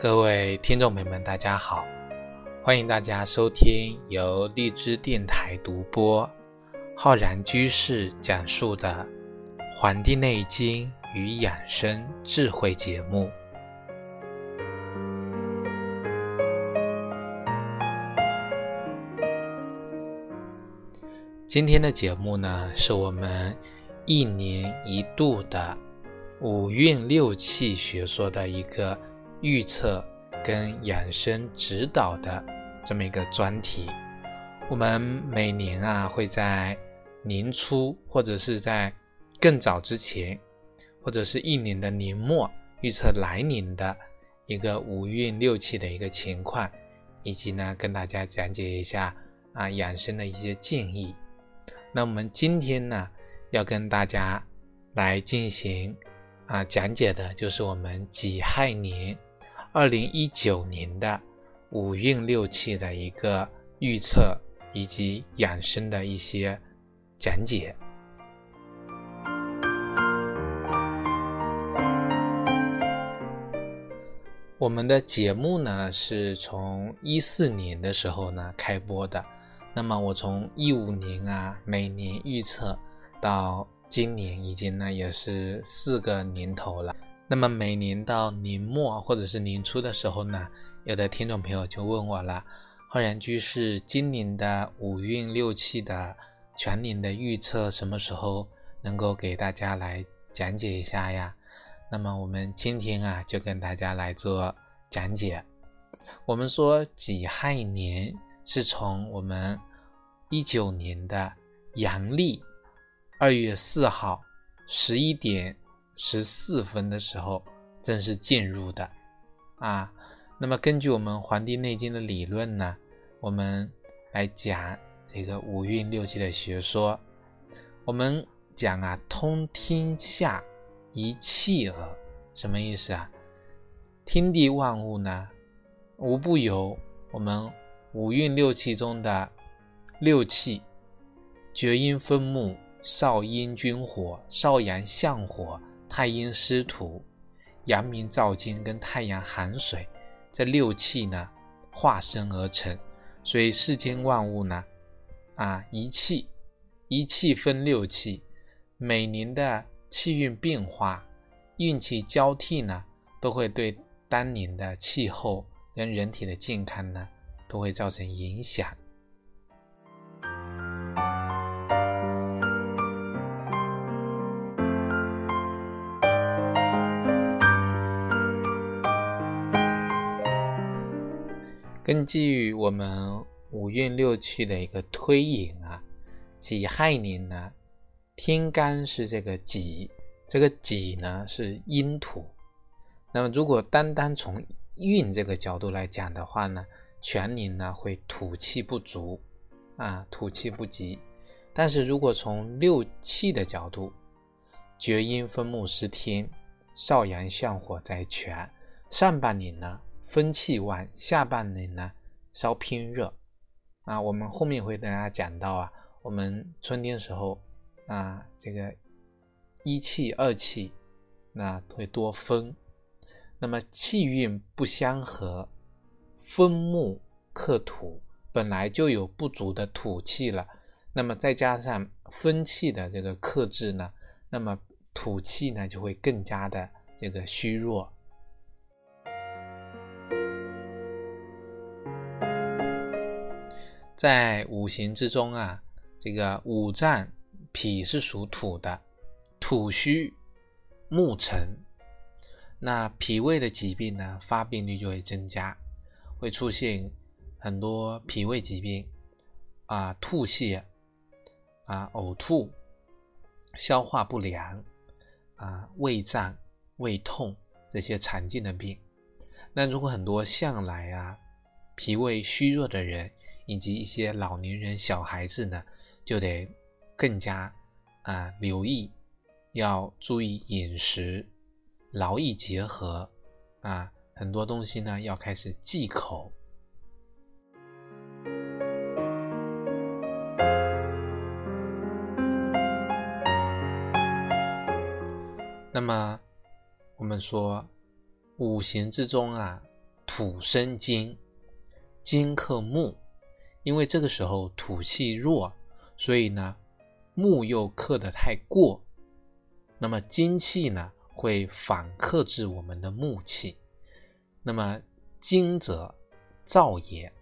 各位听众朋友们，大家好！欢迎大家收听由荔枝电台独播、浩然居士讲述的《黄帝内经与养生智慧》节目。今天的节目呢，是我们一年一度的五运六气学说的一个。预测跟养生指导的这么一个专题，我们每年啊会在年初或者是在更早之前，或者是一年的年末预测来年的一个五运六气的一个情况，以及呢跟大家讲解一下啊养生的一些建议。那我们今天呢要跟大家来进行啊讲解的就是我们己亥年。二零一九年的五运六气的一个预测以及养生的一些讲解。我们的节目呢是从一四年的时候呢开播的，那么我从一五年啊每年预测到今年已经呢也是四个年头了。那么每年到年末或者是年初的时候呢，有的听众朋友就问我了：浩然居士，今年的五运六气的全年的预测什么时候能够给大家来讲解一下呀？那么我们今天啊，就跟大家来做讲解。我们说己亥年是从我们一九年的阳历二月四号十一点。十四分的时候正式进入的啊，那么根据我们《黄帝内经》的理论呢，我们来讲这个五运六气的学说。我们讲啊，通天下一气耳，什么意思啊？天地万物呢，无不有我们五运六气中的六气：厥阴分木、少阴君火、少阳相火。太阴湿土、阳明燥金跟太阳寒水这六气呢化生而成，所以世间万物呢啊一气一气分六气，每年的气运变化、运气交替呢，都会对当年的气候跟人体的健康呢都会造成影响。根据我们五运六气的一个推演啊，己亥年呢，天干是这个己，这个己呢是阴土。那么如果单单从运这个角度来讲的话呢，全年呢会土气不足啊，土气不及。但是如果从六气的角度，厥阴分木失天，少阳相火在全，上半年呢。风气旺，下半年呢稍偏热啊。我们后面会跟大家讲到啊，我们春天时候啊，这个一气二气那会多风，那么气运不相合，风木克土，本来就有不足的土气了，那么再加上风气的这个克制呢，那么土气呢就会更加的这个虚弱。在五行之中啊，这个五脏脾是属土的，土虚木沉，那脾胃的疾病呢，发病率就会增加，会出现很多脾胃疾病啊，吐泻啊，呕吐，消化不良啊，胃胀、胃痛这些常见的病。那如果很多向来啊脾胃虚弱的人，以及一些老年人、小孩子呢，就得更加啊留意，要注意饮食，劳逸结合啊，很多东西呢要开始忌口。那么我们说五行之中啊，土生金，金克木，因为这个时候土气弱，所以呢木又克得太过，那么金气呢会反克制我们的木气。那么金者燥也，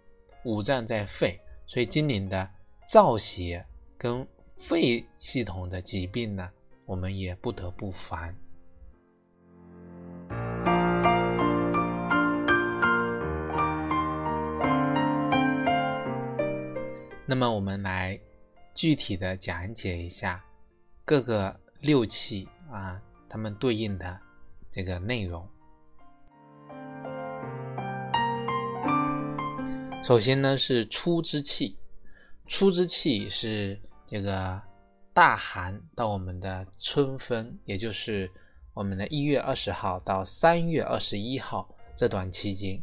五脏在肺，所以今年的燥邪跟肺系统的疾病呢，我们也不得不防。那么我们来具体的讲解一下各个六气啊，它们对应的这个内容。首先呢是初之气，初之气是这个大寒到我们的春分，也就是我们的一月二十号到三月二十一号这段期间。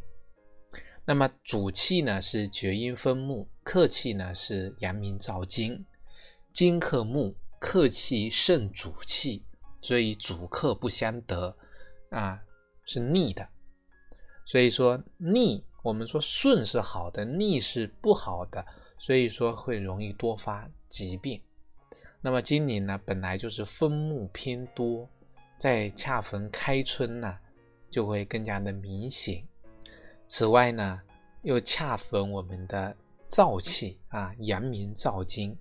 那么主气呢是厥阴分木，客气呢是阳明燥金，金克木，客气胜主气，所以主客不相得啊，是逆的。所以说逆，我们说顺是好的，逆是不好的，所以说会容易多发疾病。那么今年呢本来就是分木偏多，在恰逢开春呢，就会更加的明显。此外呢，又恰逢我们的燥气啊，阳明燥金，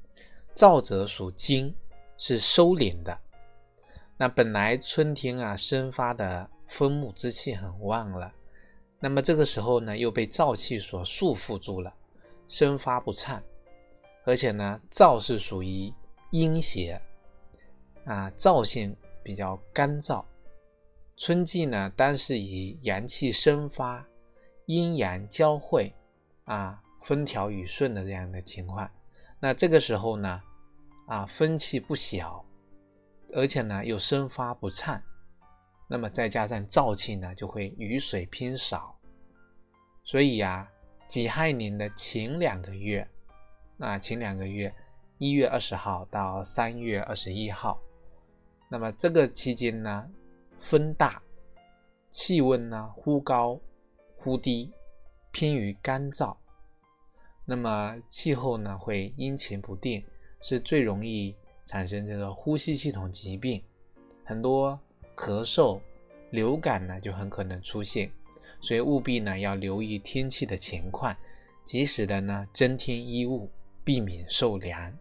燥者属金，是收敛的。那本来春天啊，生发的风木之气很旺了，那么这个时候呢，又被燥气所束缚住了，生发不畅。而且呢，燥是属于阴邪啊，燥性比较干燥。春季呢，单是以阳气生发。阴阳交汇，啊，风调雨顺的这样的情况，那这个时候呢，啊，风气不小，而且呢又生发不畅，那么再加上燥气呢，就会雨水偏少，所以呀，己亥年的前两个月，啊，前两个月，一月二十号到三月二十一号，那么这个期间呢，风大，气温呢忽高。忽低，偏于干燥，那么气候呢会阴晴不定，是最容易产生这个呼吸系统疾病，很多咳嗽、流感呢就很可能出现，所以务必呢要留意天气的情况，及时的呢增添衣物，避免受凉。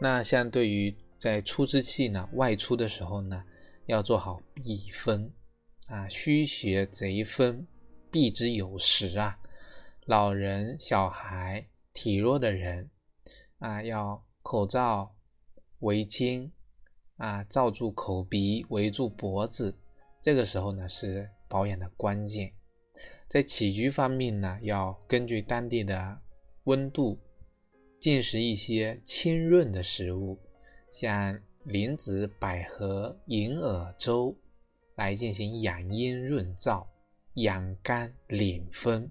那像对于在出之气呢，外出的时候呢，要做好避风啊，虚邪贼风，避之有时啊。老人、小孩、体弱的人啊，要口罩围巾啊，罩住口鼻，围住脖子。这个时候呢，是保养的关键。在起居方面呢，要根据当地的温度，进食一些清润的食物。像莲子、百合、银耳粥来进行养阴润燥、养肝敛风，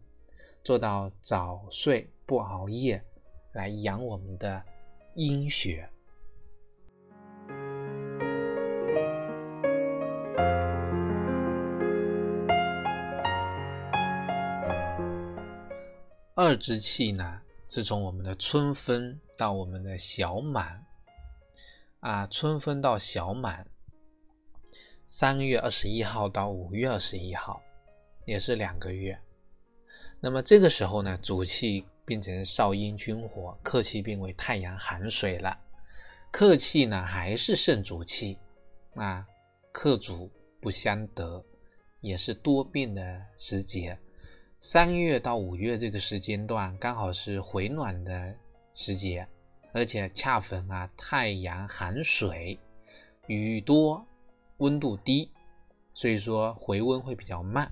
做到早睡不熬夜，来养我们的阴血。二之气呢，是从我们的春分到我们的小满。啊，春分到小满，三月二十一号到五月二十一号，也是两个月。那么这个时候呢，主气变成少阴君火，客气变为太阳寒水了。客气呢还是肾主气啊，客主不相得，也是多病的时节。三月到五月这个时间段，刚好是回暖的时节。而且恰逢啊，太阳寒水，雨多，温度低，所以说回温会比较慢。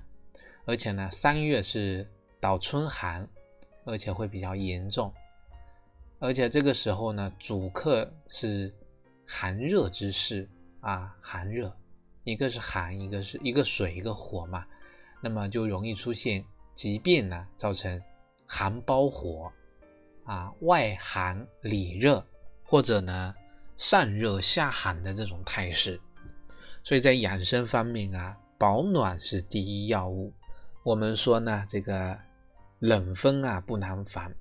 而且呢，三月是倒春寒，而且会比较严重。而且这个时候呢，主客是寒热之势啊，寒热，一个是寒，一个是一个水，一个火嘛，那么就容易出现疾病呢，造成寒包火。啊，外寒里热，或者呢，上热下寒的这种态势。所以在养生方面啊，保暖是第一要务。我们说呢，这个冷风啊不难防，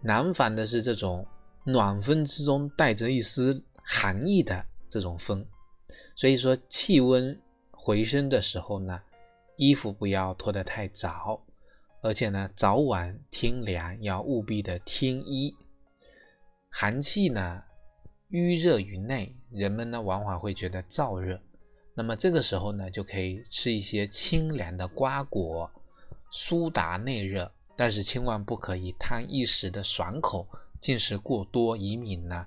难防的是这种暖风之中带着一丝寒意的这种风。所以说，气温回升的时候呢，衣服不要脱得太早，而且呢，早晚天凉要务必的添衣。寒气呢，淤热于内，人们呢往往会觉得燥热。那么这个时候呢，就可以吃一些清凉的瓜果，疏达内热。但是千万不可以贪一时的爽口，进食过多，以免呢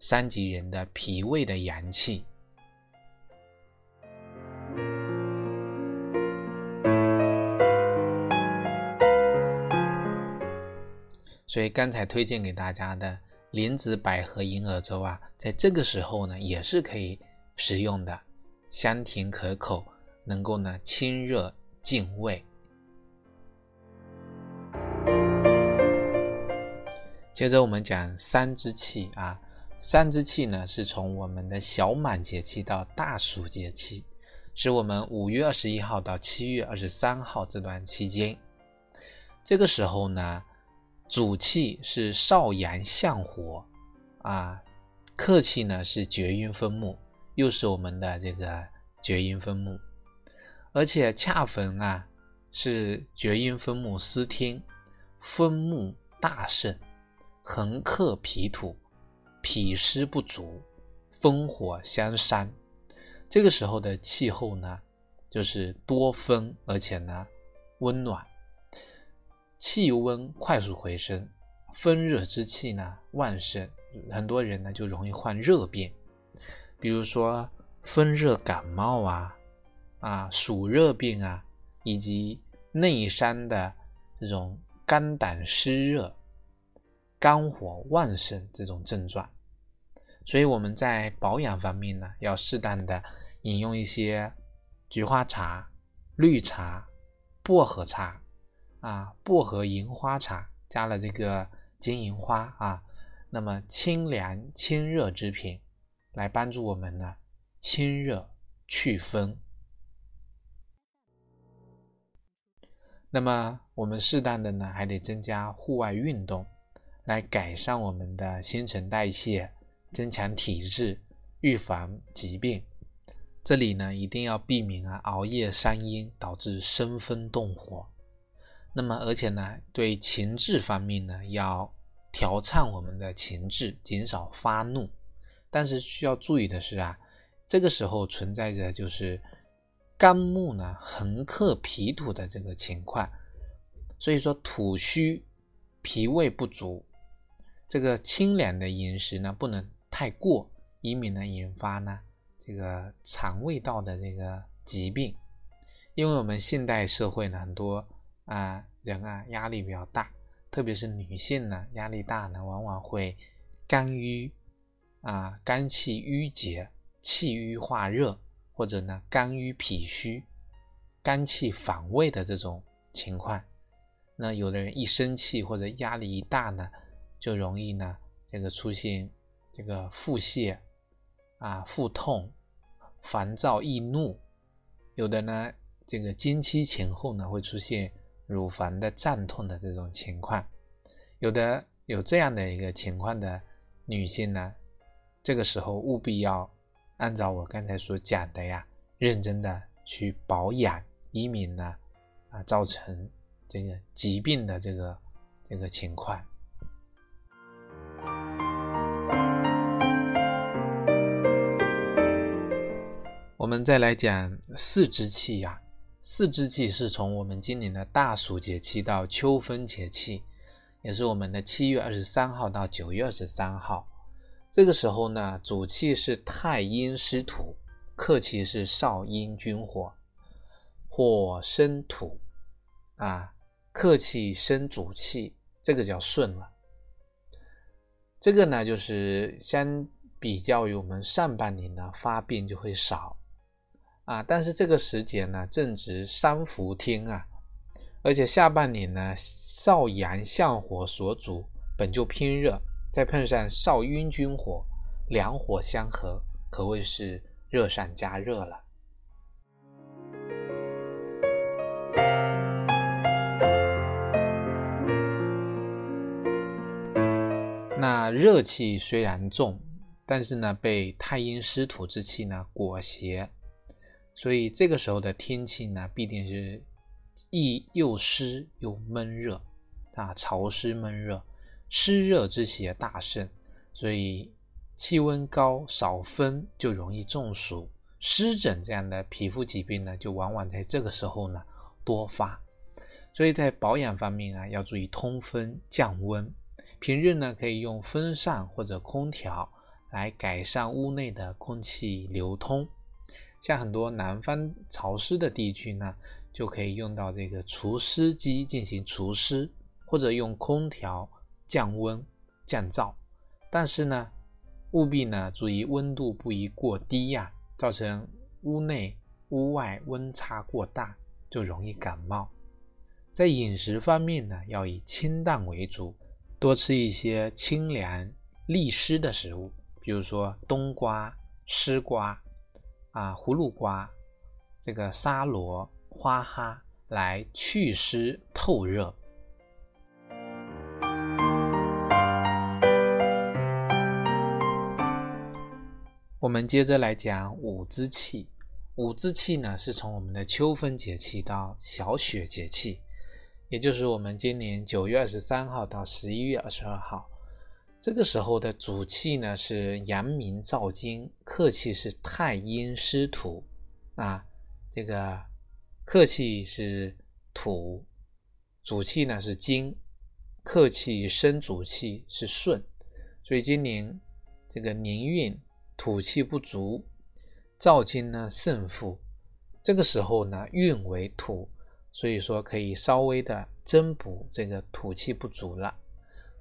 伤及人的脾胃的阳气。所以刚才推荐给大家的莲子百合银耳粥啊，在这个时候呢，也是可以食用的。香甜可口，能够呢清热健胃。接着我们讲三之气啊，三之气呢是从我们的小满节气到大暑节气，是我们五月二十一号到七月二十三号这段期间。这个时候呢，主气是少阳相火啊，客气呢是厥阴分木。又是我们的这个厥阴分木，而且恰逢啊是厥阴分木司天，分木大盛，横克脾土，脾湿不足，风火相伤。这个时候的气候呢，就是多风，而且呢温暖，气温快速回升，风热之气呢旺盛，很多人呢就容易患热病。比如说风热感冒啊，啊暑热病啊，以及内伤的这种肝胆湿热、肝火旺盛这种症状，所以我们在保养方面呢，要适当的饮用一些菊花茶、绿茶、薄荷茶啊，薄荷银花茶加了这个金银花啊，那么清凉清热之品。来帮助我们呢，清热祛风。那么我们适当的呢，还得增加户外运动，来改善我们的新陈代谢，增强体质，预防疾病。这里呢，一定要避免啊熬夜伤阴，导致生风动火。那么而且呢，对情志方面呢，要调畅我们的情志，减少发怒。但是需要注意的是啊，这个时候存在着就是肝木呢横克脾土的这个情况，所以说土虚，脾胃不足，这个清凉的饮食呢不能太过，以免呢引发呢这个肠胃道的这个疾病。因为我们现代社会呢很多啊人啊压力比较大，特别是女性呢压力大呢往往会肝郁。啊，肝气郁结，气郁化热，或者呢，肝郁脾虚，肝气反胃的这种情况，那有的人一生气或者压力一大呢，就容易呢，这个出现这个腹泻啊、腹痛、烦躁易怒，有的呢，这个经期前后呢，会出现乳房的胀痛的这种情况，有的有这样的一个情况的女性呢。这个时候务必要按照我刚才所讲的呀，认真的去保养，以免呢啊造成这个疾病的这个这个情况。我们再来讲四肢气呀，四之气是从我们今年的大暑节气到秋分节气，也是我们的七月二十三号到九月二十三号。这个时候呢，主气是太阴湿土，客气是少阴君火，火生土，啊，客气生主气，这个叫顺了。这个呢，就是相比较于我们上半年呢，发病就会少啊，但是这个时节呢，正值三伏天啊，而且下半年呢，少阳相火所主，本就偏热。再碰上少阴君火，两火相合，可谓是热上加热了。那热气虽然重，但是呢，被太阴湿土之气呢裹挟，所以这个时候的天气呢，必定是亦又湿又闷热啊，潮湿闷热，湿热之邪大盛，所以气温高少风就容易中暑、湿疹这样的皮肤疾病呢，就往往在这个时候呢多发。所以在保养方面啊，要注意通风降温。平日呢，可以用风扇或者空调来改善屋内的空气流通。像很多南方潮湿的地区呢，就可以用到这个除湿机进行除湿，或者用空调降温降噪。但是呢，务必呢注意温度不宜过低呀，造成屋内屋外温差过大，就容易感冒。在饮食方面呢，要以清淡为主。多吃一些清凉利湿的食物，比如说冬瓜、丝瓜啊、葫芦瓜、这个沙罗、花蛤，来祛湿透热。我们接着来讲五之气。五之气呢，是从我们的秋分节气到小雪节气。也就是我们今年九月二十三号到十一月二十二号，这个时候的主气呢是阳明燥金，客气是太阴湿土啊。这个客气是土，主气呢是金，客气生主气是顺，所以今年这个年运土气不足，燥金呢胜负，这个时候呢运为土。所以说可以稍微的增补这个土气不足了，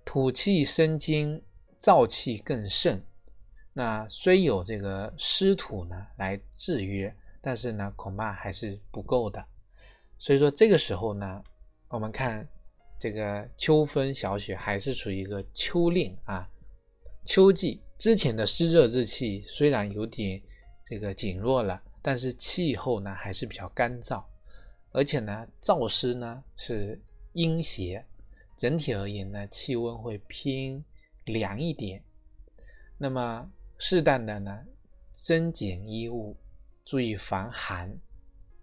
土气生金，燥气更盛。那虽有这个湿土呢来制约，但是呢恐怕还是不够的。所以说这个时候呢，我们看这个秋分小雪还是处于一个秋令啊，秋季之前的湿热之气虽然有点这个减弱了，但是气候呢还是比较干燥。而且呢，燥湿呢是阴邪，整体而言呢，气温会偏凉一点。那么适当的呢，增减衣物，注意防寒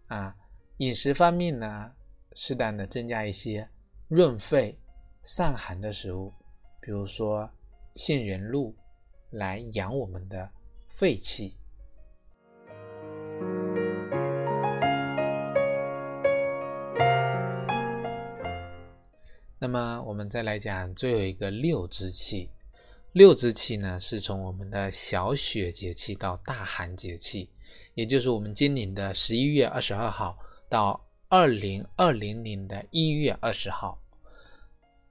啊。饮食方面呢，适当的增加一些润肺散寒的食物，比如说杏仁露，来养我们的肺气。那么我们再来讲最后一个六之气。六之气呢，是从我们的小雪节气到大寒节气，也就是我们今年的十一月二十二号到二零二零年的一月二十号。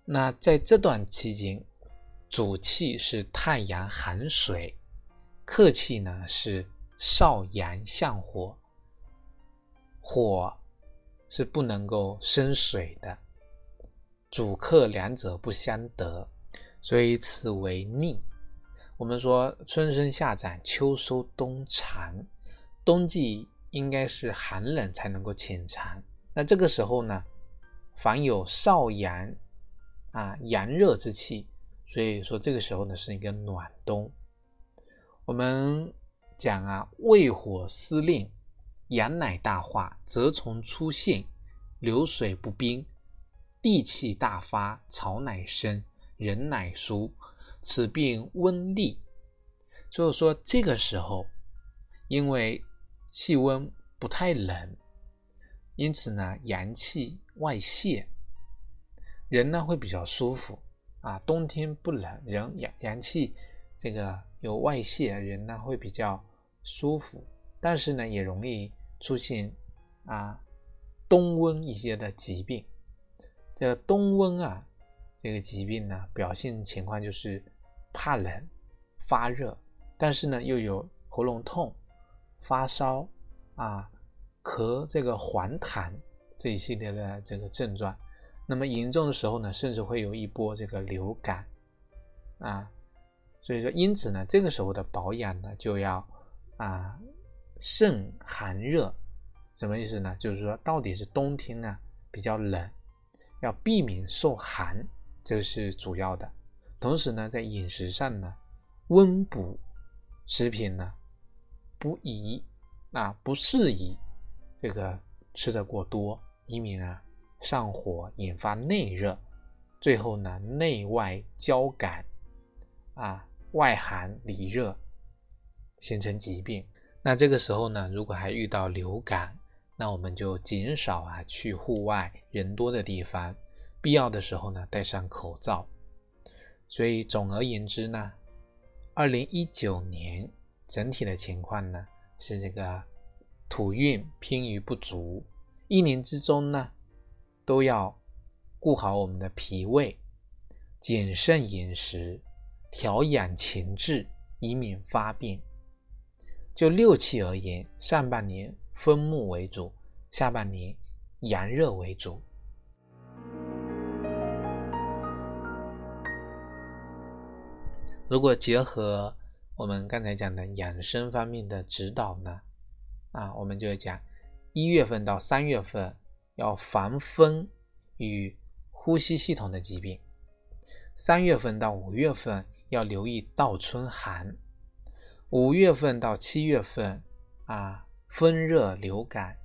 那在这段期间，主气是太阳寒水，客气呢是少阳向火，火是不能够生水的。主客两者不相得，所以此为逆。我们说春生夏长，秋收冬藏，冬季应该是寒冷才能够潜藏。那这个时候呢，凡有少阳啊阳热之气，所以说这个时候呢是一个暖冬。我们讲啊，胃火司令，阳乃大化，则从出现，流水不冰。地气大发，草乃生，人乃熟，此病温利。所以说这个时候，因为气温不太冷，因此呢阳气外泄，人呢会比较舒服啊。冬天不冷，人阳阳气这个有外泄，人呢会比较舒服，但是呢也容易出现啊冬温一些的疾病。这个冬瘟啊，这个疾病呢，表现情况就是怕冷、发热，但是呢又有喉咙痛、发烧啊、咳这个黄痰这一系列的这个症状。那么严重的时候呢，甚至会有一波这个流感啊。所以说，因此呢，这个时候的保养呢，就要啊慎寒热。什么意思呢？就是说，到底是冬天呢比较冷，要避免受寒，这是主要的。同时呢，在饮食上呢，温补食品呢不宜啊不适宜这个吃的过多，以免啊上火引发内热，最后呢内外交感啊。外寒里热，形成疾病。那这个时候呢，如果还遇到流感，那我们就减少啊去户外人多的地方，必要的时候呢戴上口罩。所以总而言之呢，二零一九年整体的情况呢是这个土运偏于不足，一年之中呢都要顾好我们的脾胃，谨慎饮食。调养情志，以免发病。就六气而言，上半年风木为主，下半年阳热为主。如果结合我们刚才讲的养生方面的指导呢，啊，我们就会讲一月份到三月份要防风与呼吸系统的疾病，三月份到五月份。要留意倒春寒，五月份到七月份啊，风热流感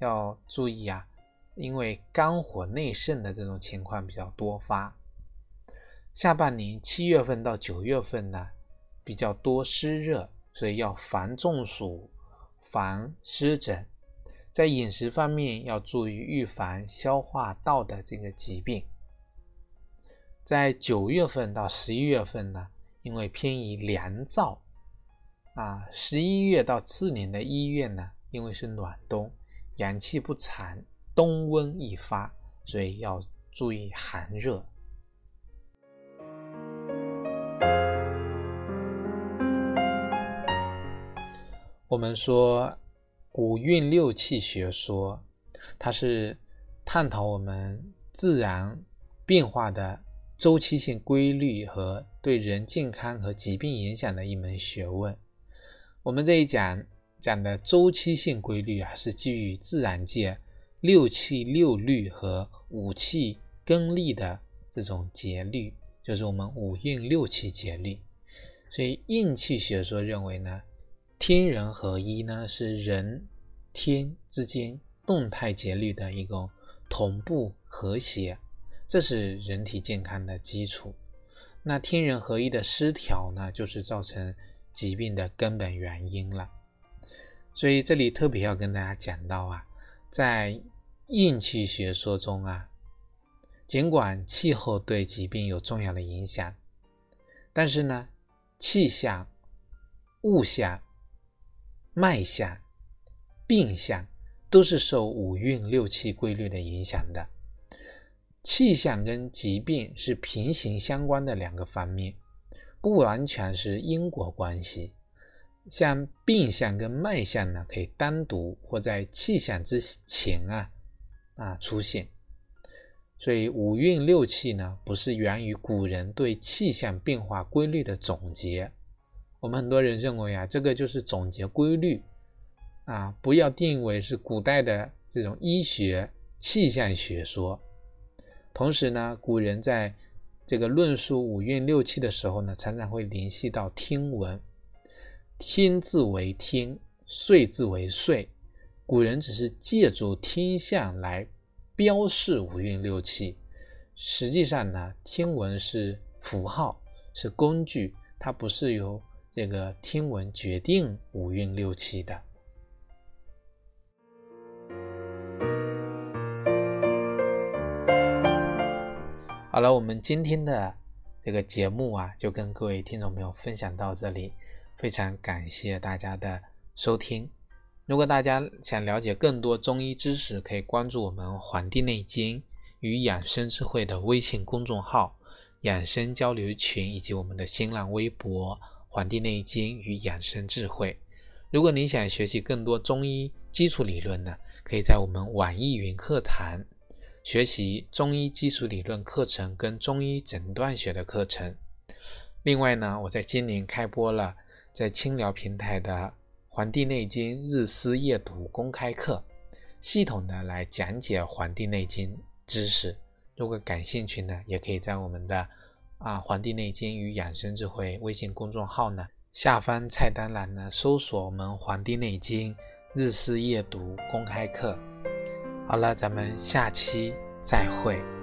要注意啊，因为肝火内盛的这种情况比较多发。下半年七月份到九月份呢，比较多湿热，所以要防中暑、防湿疹。在饮食方面要注意预防消化道的这个疾病。在九月份到十一月份呢，因为偏于凉燥，啊，十一月到次年的一月呢，因为是暖冬，阳气不长，冬温易发，所以要注意寒热。我们说五运六气学说，它是探讨我们自然变化的。周期性规律和对人健康和疾病影响的一门学问。我们这一讲讲的周期性规律啊，是基于自然界六气六律和五气更历的这种节律，就是我们五运六气节律。所以应气学说认为呢，天人合一呢是人天之间动态节律的一个同步和谐。这是人体健康的基础。那天人合一的失调呢，就是造成疾病的根本原因了。所以这里特别要跟大家讲到啊，在应气学说中啊，尽管气候对疾病有重要的影响，但是呢，气象、物象、脉象、病象都是受五运六气规律的影响的。气象跟疾病是平行相关的两个方面，不完全是因果关系。像病象跟脉象呢，可以单独或在气象之前啊啊出现。所以五运六气呢，不是源于古人对气象变化规律的总结。我们很多人认为啊，这个就是总结规律啊，不要定为是古代的这种医学气象学说。同时呢，古人在这个论述五运六气的时候呢，常常会联系到听闻。天字为天，岁字为岁，古人只是借助天象来标示五运六气。实际上呢，天文是符号，是工具，它不是由这个天文决定五运六气的。好了，我们今天的这个节目啊，就跟各位听众朋友分享到这里，非常感谢大家的收听。如果大家想了解更多中医知识，可以关注我们《黄帝内经与养生智慧》的微信公众号、养生交流群，以及我们的新浪微博《黄帝内经与养生智慧》。如果您想学习更多中医基础理论呢，可以在我们网易云课堂。学习中医基础理论课程跟中医诊断学的课程。另外呢，我在今年开播了在清聊平台的《黄帝内经日思夜读》公开课，系统的来讲解《黄帝内经》知识。如果感兴趣呢，也可以在我们的啊《黄帝内经与养生智慧》微信公众号呢下方菜单栏呢搜索我们《黄帝内经日思夜读》公开课。好了，咱们下期再会。